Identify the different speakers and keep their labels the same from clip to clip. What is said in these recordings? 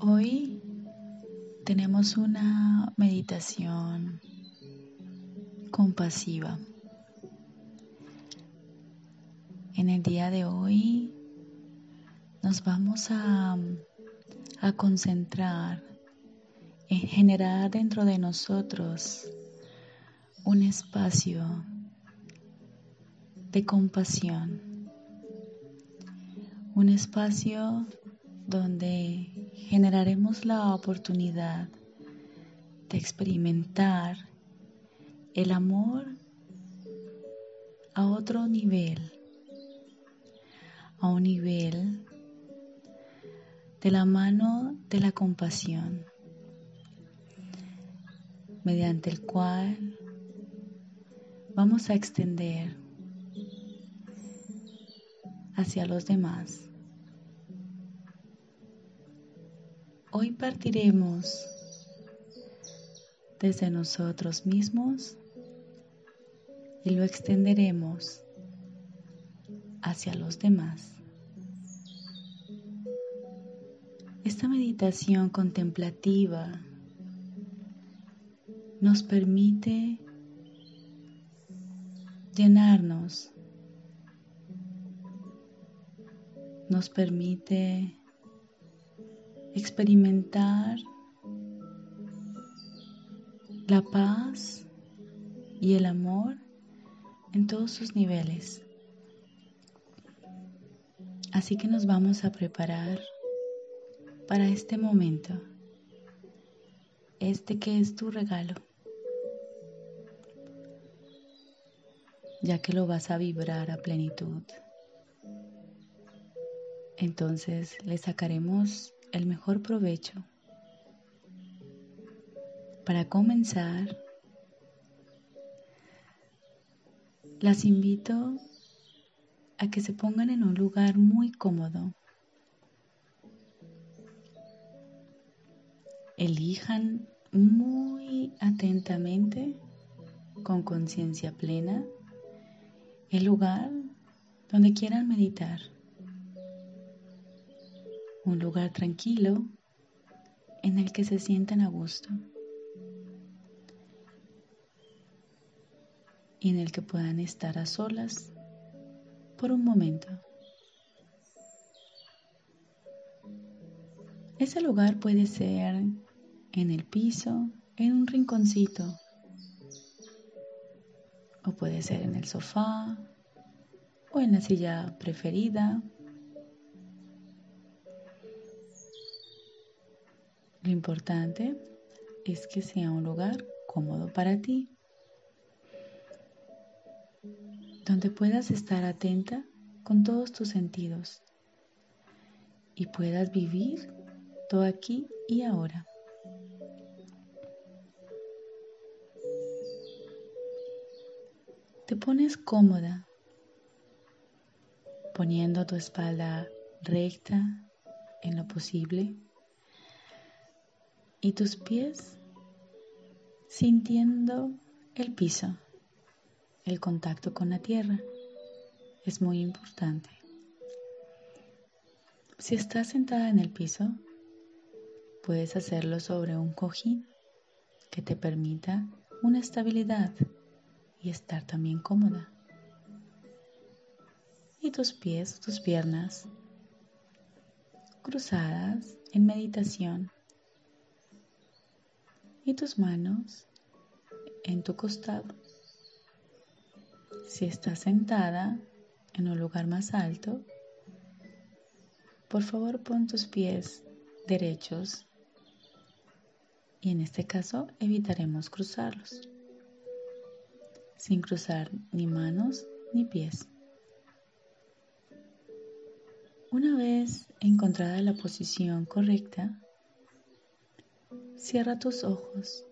Speaker 1: Hoy tenemos una meditación compasiva. En el día de hoy nos vamos a, a concentrar en generar dentro de nosotros un espacio de compasión, un espacio donde generaremos la oportunidad de experimentar el amor a otro nivel, a un nivel de la mano de la compasión, mediante el cual vamos a extender hacia los demás. Hoy partiremos desde nosotros mismos y lo extenderemos hacia los demás. Esta meditación contemplativa nos permite llenarnos, nos permite experimentar la paz y el amor en todos sus niveles. Así que nos vamos a preparar para este momento, este que es tu regalo, ya que lo vas a vibrar a plenitud. Entonces le sacaremos el mejor provecho. Para comenzar, las invito a que se pongan en un lugar muy cómodo. Elijan muy atentamente, con conciencia plena, el lugar donde quieran meditar un lugar tranquilo en el que se sientan a gusto y en el que puedan estar a solas por un momento. Ese lugar puede ser en el piso, en un rinconcito, o puede ser en el sofá o en la silla preferida Lo importante es que sea un lugar cómodo para ti, donde puedas estar atenta con todos tus sentidos y puedas vivir todo aquí y ahora. Te pones cómoda, poniendo tu espalda recta en lo posible y tus pies sintiendo el piso, el contacto con la tierra. Es muy importante. Si estás sentada en el piso, puedes hacerlo sobre un cojín que te permita una estabilidad y estar también cómoda. Y tus pies, tus piernas cruzadas en meditación y tus manos en tu costado. Si estás sentada en un lugar más alto, por favor pon tus pies derechos y en este caso evitaremos cruzarlos, sin cruzar ni manos ni pies. Una vez encontrada la posición correcta, Cierra tus ojos.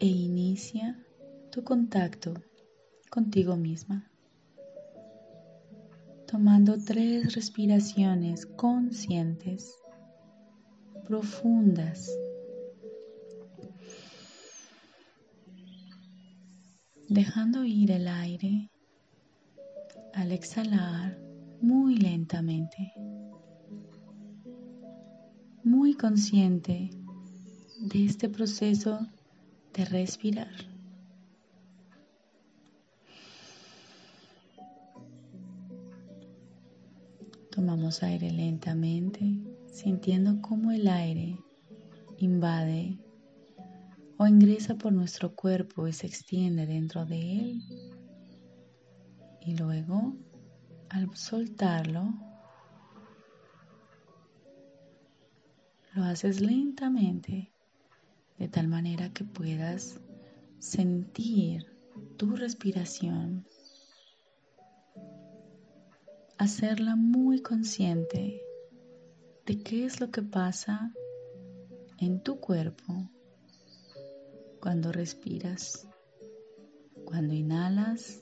Speaker 1: E inicia tu contacto contigo misma. Tomando tres respiraciones conscientes, profundas. Dejando ir el aire al exhalar muy lentamente, muy consciente de este proceso de respirar. Tomamos aire lentamente, sintiendo cómo el aire invade o ingresa por nuestro cuerpo y se extiende dentro de él. Y luego, al soltarlo, lo haces lentamente, de tal manera que puedas sentir tu respiración, hacerla muy consciente de qué es lo que pasa en tu cuerpo cuando respiras, cuando inhalas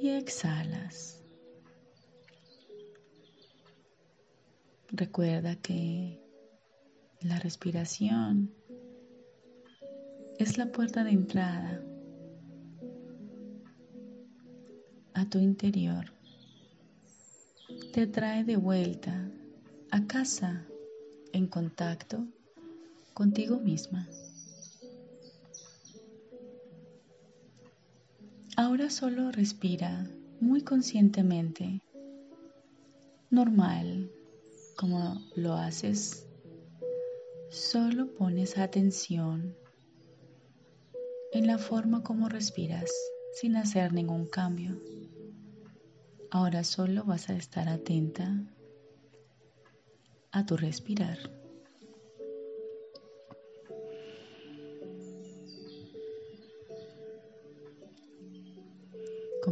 Speaker 1: y exhalas. Recuerda que la respiración es la puerta de entrada a tu interior. Te trae de vuelta a casa en contacto contigo misma. Ahora solo respira muy conscientemente, normal, como lo haces. Solo pones atención en la forma como respiras sin hacer ningún cambio. Ahora solo vas a estar atenta a tu respirar.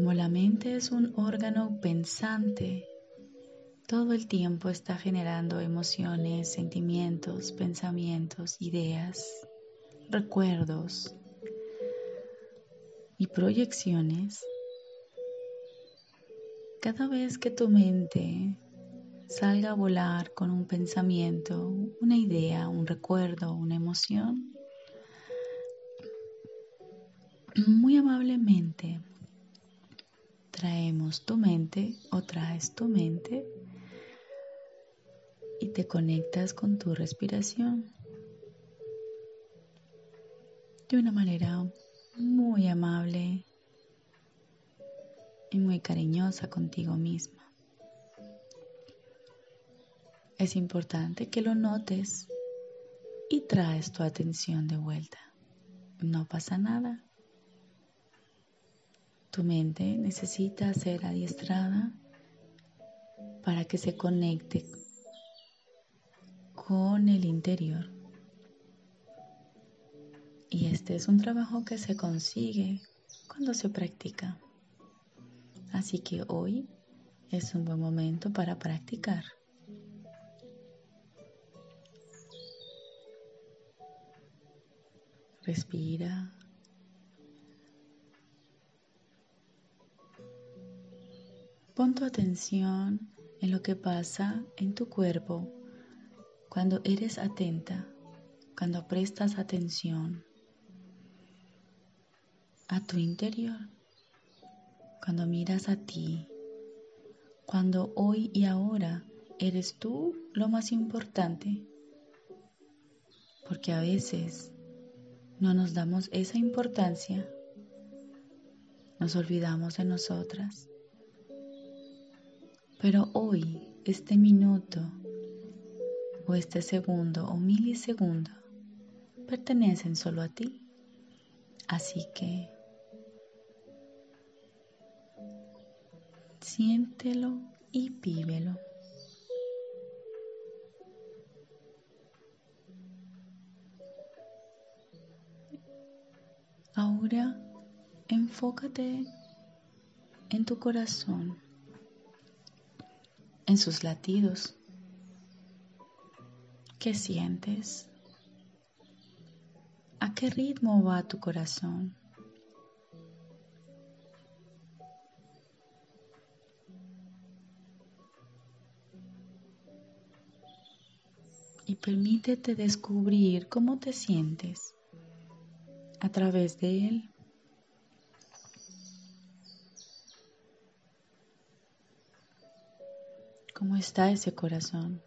Speaker 1: Como la mente es un órgano pensante, todo el tiempo está generando emociones, sentimientos, pensamientos, ideas, recuerdos y proyecciones. Cada vez que tu mente salga a volar con un pensamiento, una idea, un recuerdo, una emoción, muy amablemente traemos tu mente o traes tu mente y te conectas con tu respiración de una manera muy amable y muy cariñosa contigo misma. Es importante que lo notes y traes tu atención de vuelta. No pasa nada. Tu mente necesita ser adiestrada para que se conecte con el interior. Y este es un trabajo que se consigue cuando se practica. Así que hoy es un buen momento para practicar. Respira Pon tu atención en lo que pasa en tu cuerpo cuando eres atenta, cuando prestas atención a tu interior, cuando miras a ti, cuando hoy y ahora eres tú lo más importante, porque a veces no nos damos esa importancia, nos olvidamos de nosotras pero hoy, este minuto, o este segundo o milisegundo, pertenecen solo a ti. Así que siéntelo y vívelo. Ahora enfócate en tu corazón en sus latidos. ¿Qué sientes? ¿A qué ritmo va tu corazón? Y permítete descubrir cómo te sientes a través de él. ¿Cómo está ese corazón?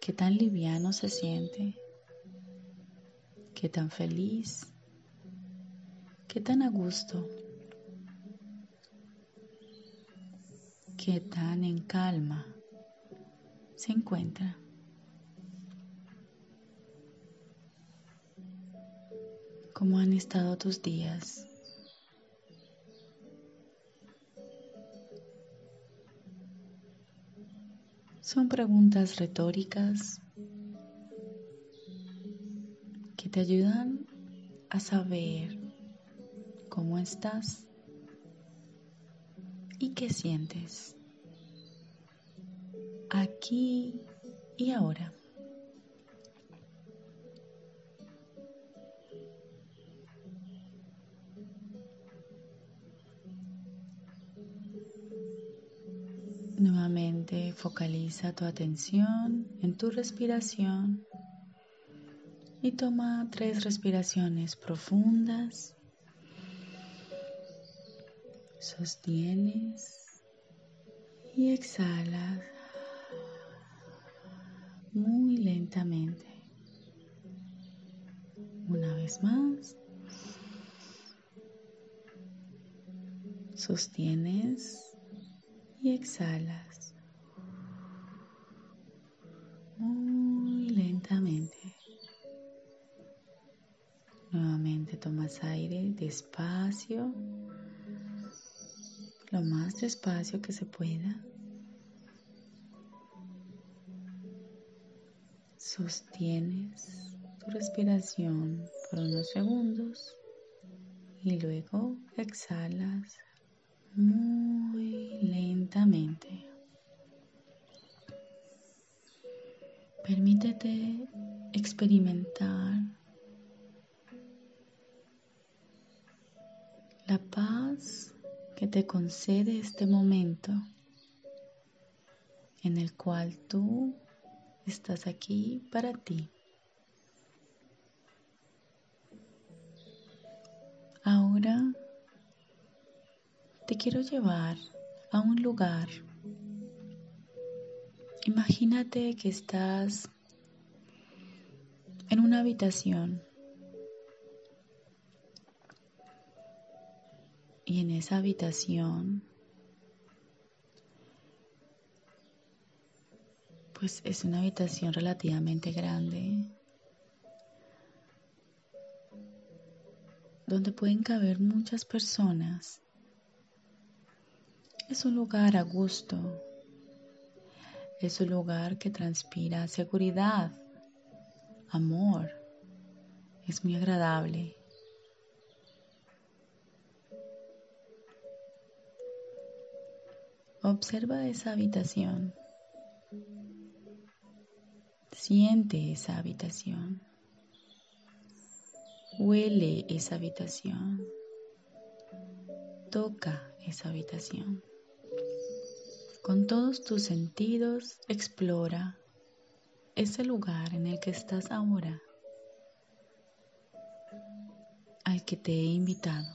Speaker 1: ¿Qué tan liviano se siente? ¿Qué tan feliz? ¿Qué tan a gusto? ¿Qué tan en calma se encuentra? ¿Cómo han estado tus días? Son preguntas retóricas que te ayudan a saber cómo estás y qué sientes aquí y ahora. Focaliza tu atención en tu respiración y toma tres respiraciones profundas. Sostienes y exhalas muy lentamente. Una vez más. Sostienes y exhalas muy lentamente. Nuevamente tomas aire despacio, lo más despacio que se pueda. Sostienes tu respiración por unos segundos y luego exhalas muy lentamente. Permítete experimentar la paz que te concede este momento en el cual tú estás aquí para ti. Ahora te quiero llevar a un lugar. Imagínate que estás en una habitación y en esa habitación pues es una habitación relativamente grande donde pueden caber muchas personas es un lugar a gusto. Es un lugar que transpira seguridad, amor. Es muy agradable. Observa esa habitación. Siente esa habitación. Huele esa habitación. Toca esa habitación. Con todos tus sentidos explora ese lugar en el que estás ahora, al que te he invitado.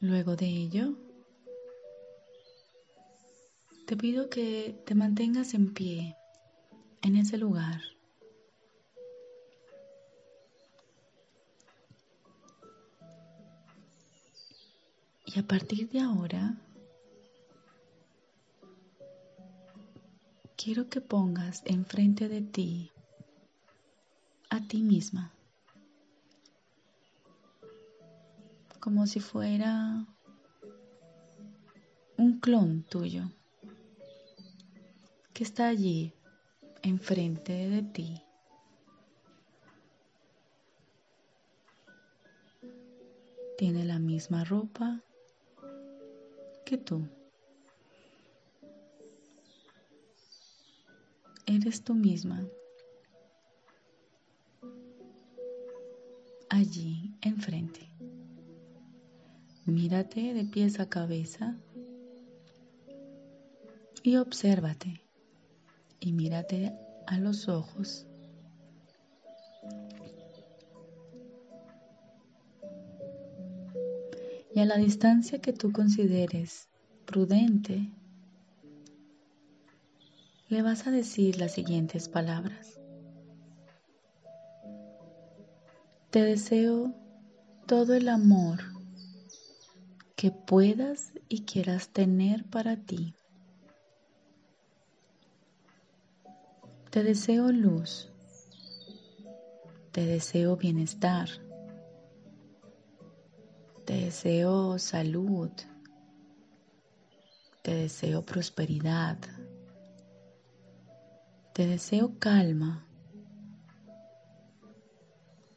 Speaker 1: Luego de ello, te pido que te mantengas en pie en ese lugar Y a partir de ahora, quiero que pongas enfrente de ti a ti misma, como si fuera un clon tuyo que está allí enfrente de ti. Tiene la misma ropa, que tú. Eres tú misma. Allí enfrente. Mírate de pies a cabeza y obsérvate y mírate a los ojos. Y a la distancia que tú consideres prudente, le vas a decir las siguientes palabras. Te deseo todo el amor que puedas y quieras tener para ti. Te deseo luz. Te deseo bienestar. Te deseo salud. Te deseo prosperidad. Te deseo calma.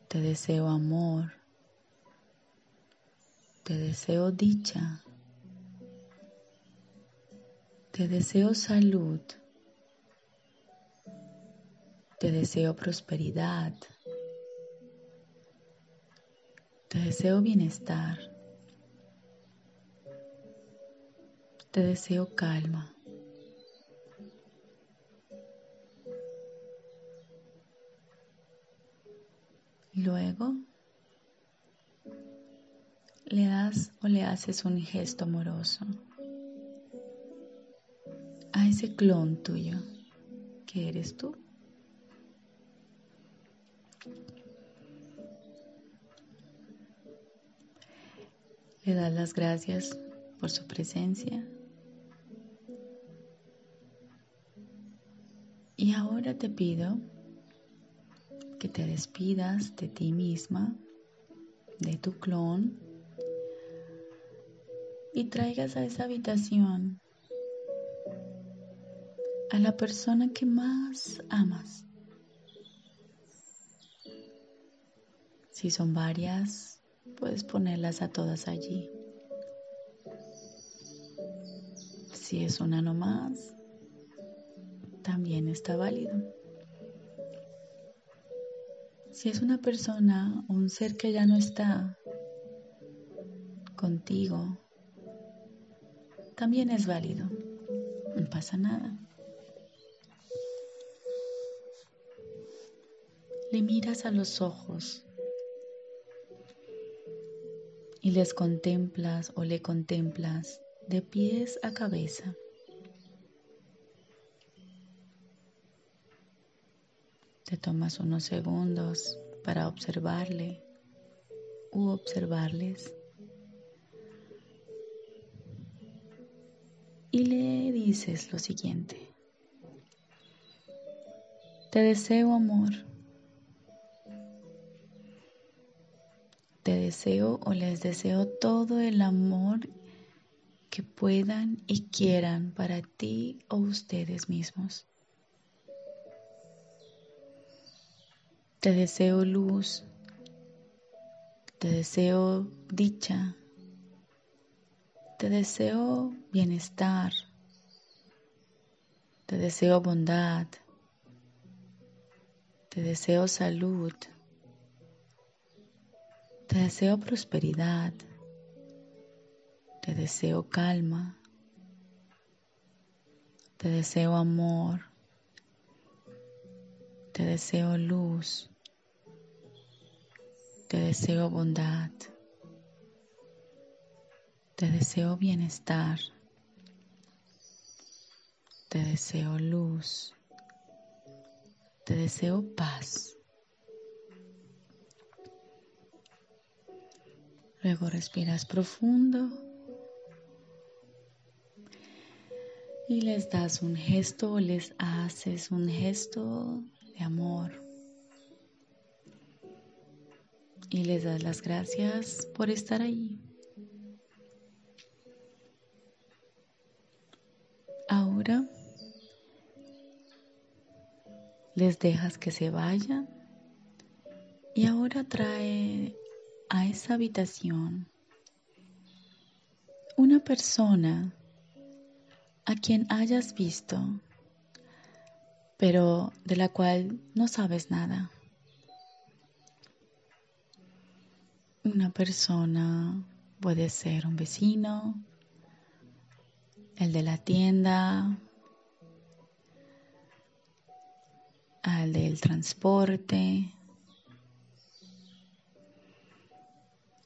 Speaker 1: Te deseo amor. Te deseo dicha. Te deseo salud. Te deseo prosperidad. Te deseo bienestar. Te deseo calma. Luego le das o le haces un gesto amoroso a ese clon tuyo que eres tú. Le das las gracias por su presencia. Y ahora te pido que te despidas de ti misma, de tu clon, y traigas a esa habitación a la persona que más amas. Si son varias, puedes ponerlas a todas allí. Si es una nomás, también está válido. Si es una persona un ser que ya no está contigo, también es válido. No pasa nada. Le miras a los ojos y les contemplas o le contemplas de pies a cabeza. Te tomas unos segundos para observarle u observarles y le dices lo siguiente. Te deseo amor. Te deseo o les deseo todo el amor que puedan y quieran para ti o ustedes mismos. Te deseo luz, te deseo dicha, te deseo bienestar, te deseo bondad, te deseo salud, te deseo prosperidad, te deseo calma, te deseo amor, te deseo luz, te deseo bondad, te deseo bienestar, te deseo luz, te deseo paz. Luego respiras profundo y les das un gesto o les haces un gesto de amor. Y les das las gracias por estar ahí. Ahora les dejas que se vayan y ahora trae a esa habitación una persona a quien hayas visto, pero de la cual no sabes nada. Una persona puede ser un vecino, el de la tienda, al del transporte,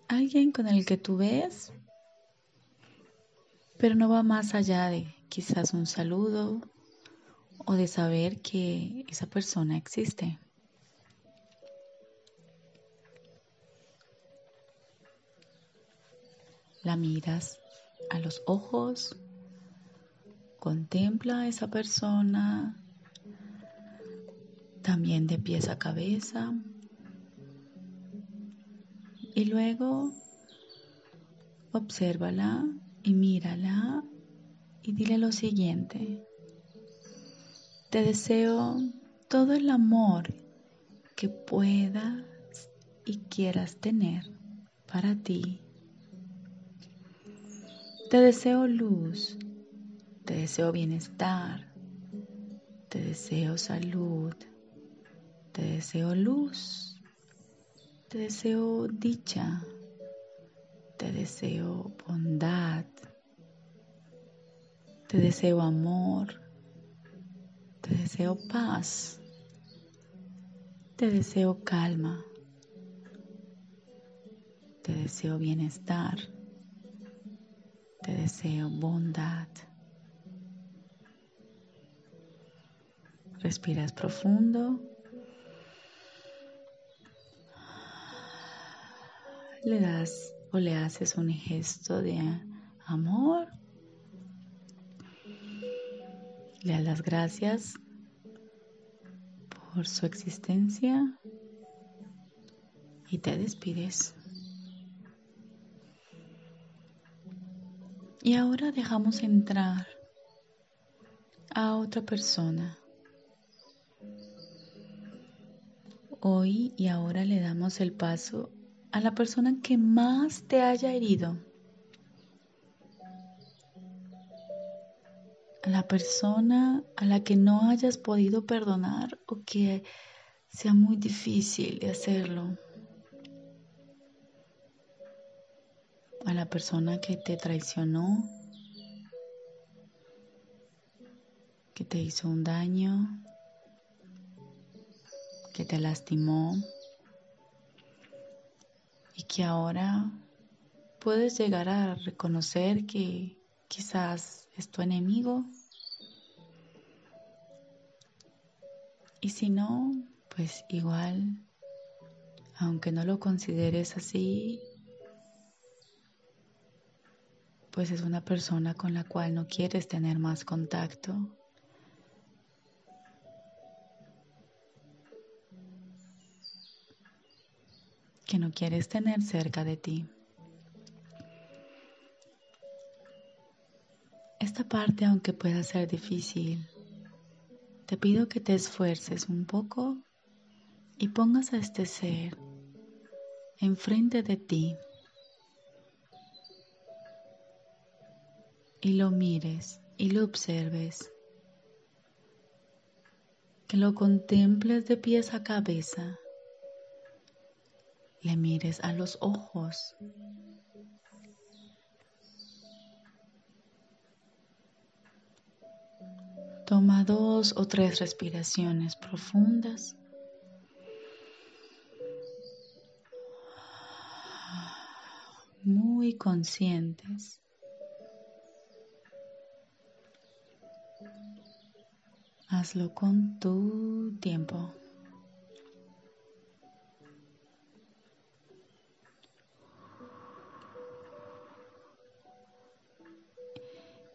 Speaker 1: alguien con el que tú ves Pero no va más allá de quizás un saludo o de saber que esa persona existe. La miras a los ojos, contempla a esa persona también de pies a cabeza y luego obsérvala y mírala y dile lo siguiente. Te deseo todo el amor que puedas y quieras tener para ti. Te deseo luz, te deseo bienestar, te deseo salud, te deseo luz, te deseo dicha, te deseo bondad, te deseo amor, te deseo paz. Te deseo calma. Te deseo bienestar. Te deseo bondad. Respiras profundo. Le das o le haces un gesto de amor le das las gracias por su existencia y te despides. Y ahora dejamos entrar a otra persona. Hoy y ahora le damos el paso a la persona que más te haya herido. A la persona a la que no hayas podido perdonar o que sea muy difícil de hacerlo. A la persona que te traicionó, que te hizo un daño, que te lastimó y que ahora puedes llegar a reconocer que quizás es tu enemigo. Y si no, pues igual, aunque no lo consideres así, pues es una persona con la cual no quieres tener más contacto. que no quieres tener cerca de ti. Esta parte, aunque pueda ser difícil, te pido que te esfuerces un poco y pongas a este ser enfrente de ti y lo mires y lo observes, que lo contemples de pies a cabeza, le mires a los ojos Dos o tres respiraciones profundas. Muy conscientes. Hazlo con tu tiempo.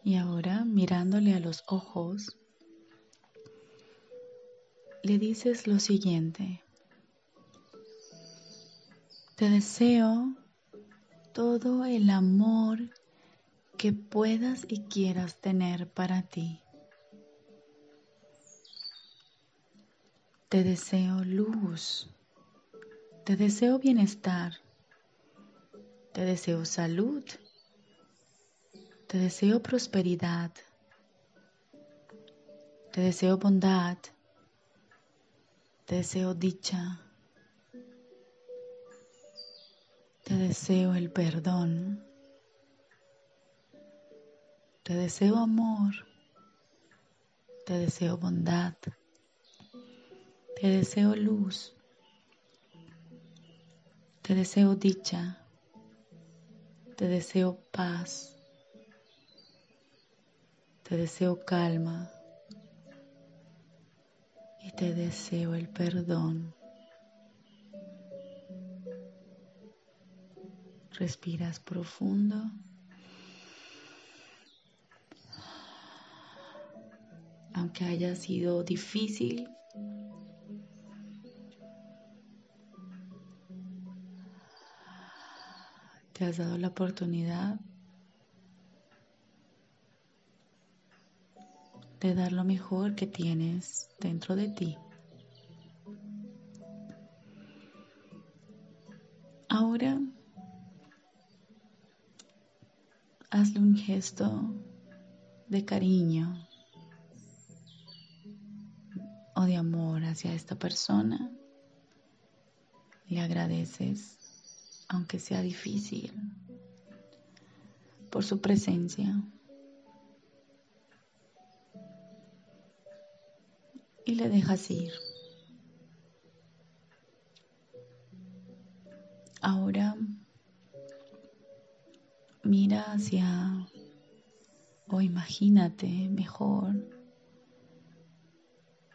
Speaker 1: Y ahora mirándole a los ojos, le dices lo siguiente. Te deseo todo el amor que puedas y quieras tener para ti. Te deseo luz. Te deseo bienestar. Te deseo salud. Te deseo prosperidad. Te deseo bondad. Te deseo dicha. Te deseo el perdón. Te deseo amor. Te deseo bondad. Te deseo luz. Te deseo dicha. Te deseo paz. Te deseo calma y te deseo el perdón. Respiras profundo. Aunque haya sido difícil, te has dado la oportunidad de dar lo mejor que tienes dentro de ti. Ahora hazle un gesto de cariño o de amor hacia esta persona. Le agradeces, aunque sea difícil, por su presencia. Y le dejas ir. Ahora Mira hacia o imagínate mejor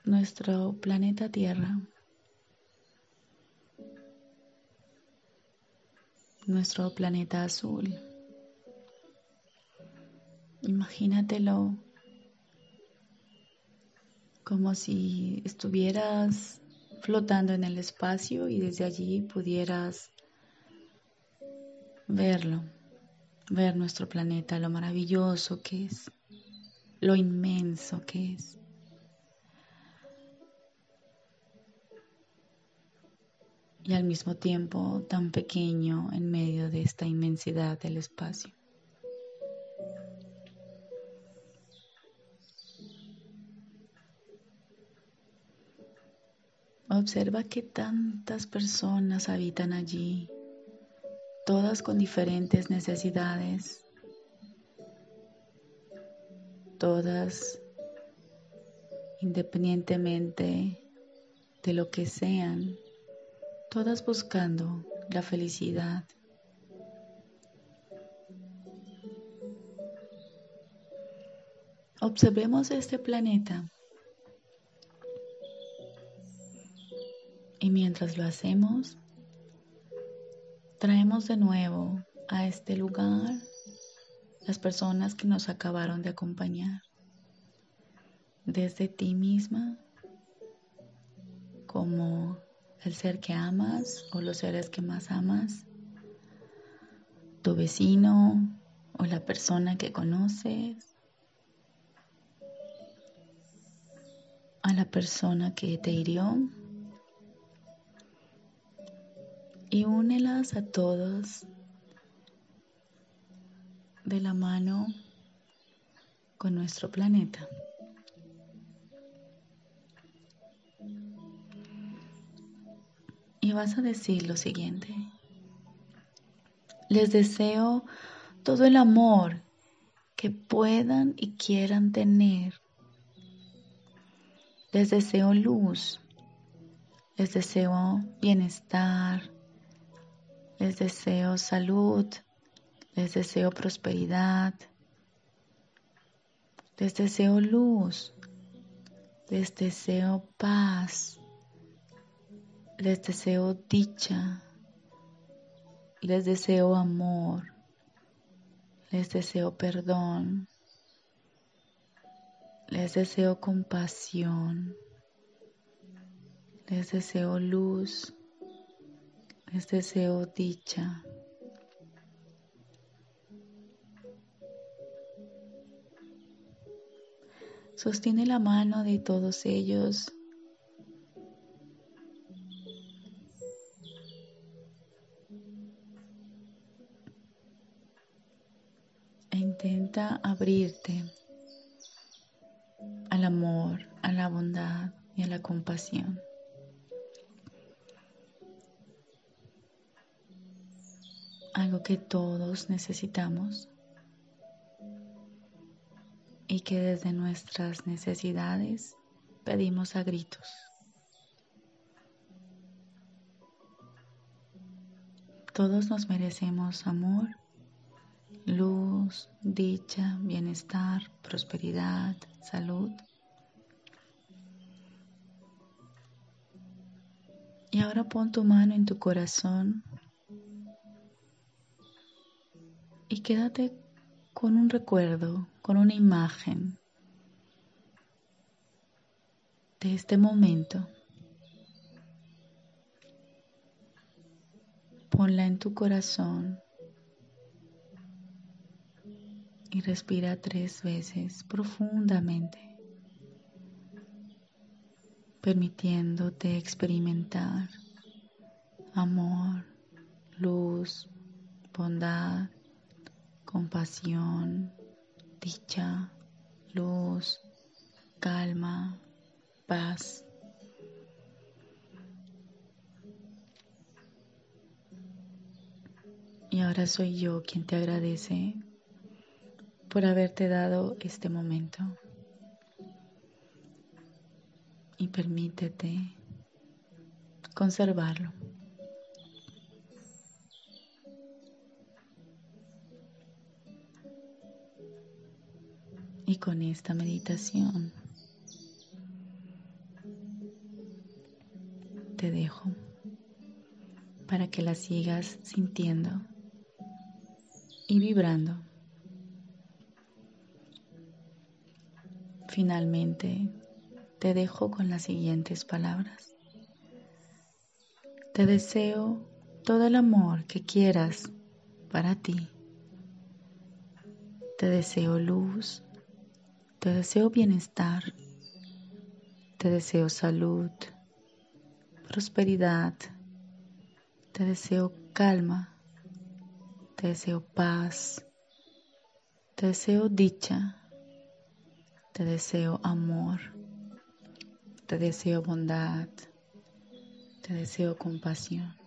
Speaker 1: nuestro planeta Tierra, nuestro planeta azul. Imagínatelo como si estuvieras flotando en el espacio y desde allí pudieras verlo ver nuestro planeta, lo maravilloso que es, lo inmenso que es. Y al mismo tiempo tan pequeño en medio de esta inmensidad del espacio. Observa que tantas personas habitan allí todas con diferentes necesidades, todas independientemente de lo que sean, todas buscando la felicidad. Observemos este planeta y mientras lo hacemos, Traemos de nuevo a este lugar las personas que nos acabaron de acompañar. Desde ti misma, como el ser que amas o los seres que más amas, tu vecino o la persona que conoces, a la persona que te hirió y únelas a todos de la mano con nuestro planeta. Y vas a decir lo siguiente. Les deseo todo el amor que puedan y quieran tener. Les deseo luz. Les deseo bienestar, les deseo salud, les deseo prosperidad, les deseo luz, les deseo paz, les deseo dicha, les deseo amor, les deseo perdón, les deseo compasión, les deseo luz, les deseo dicha. Sostiene la mano de todos ellos. E intenta abrirte al amor, a la bondad y a la compasión. Que todos necesitamos y que desde nuestras necesidades pedimos a gritos. Todos nos merecemos amor, luz, dicha, bienestar, prosperidad, salud. Y ahora pon tu mano en tu corazón y quédate con un recuerdo, con una imagen de este momento. Ponla en tu corazón y respira tres veces profundamente, permitiéndote experimentar amor, luz, bondad, compasión, dicha, luz, calma, paz. Y ahora soy yo quien te agradece por haberte dado este momento. Y permítete conservarlo. Y con esta meditación te dejo para que la sigas sintiendo y vibrando. Finalmente, te dejo con las siguientes palabras. Te deseo todo el amor que quieras para ti. Te deseo luz, te deseo bienestar, te deseo salud, prosperidad, te deseo calma, te deseo paz, te deseo dicha, te deseo amor, te deseo bondad, te deseo compasión.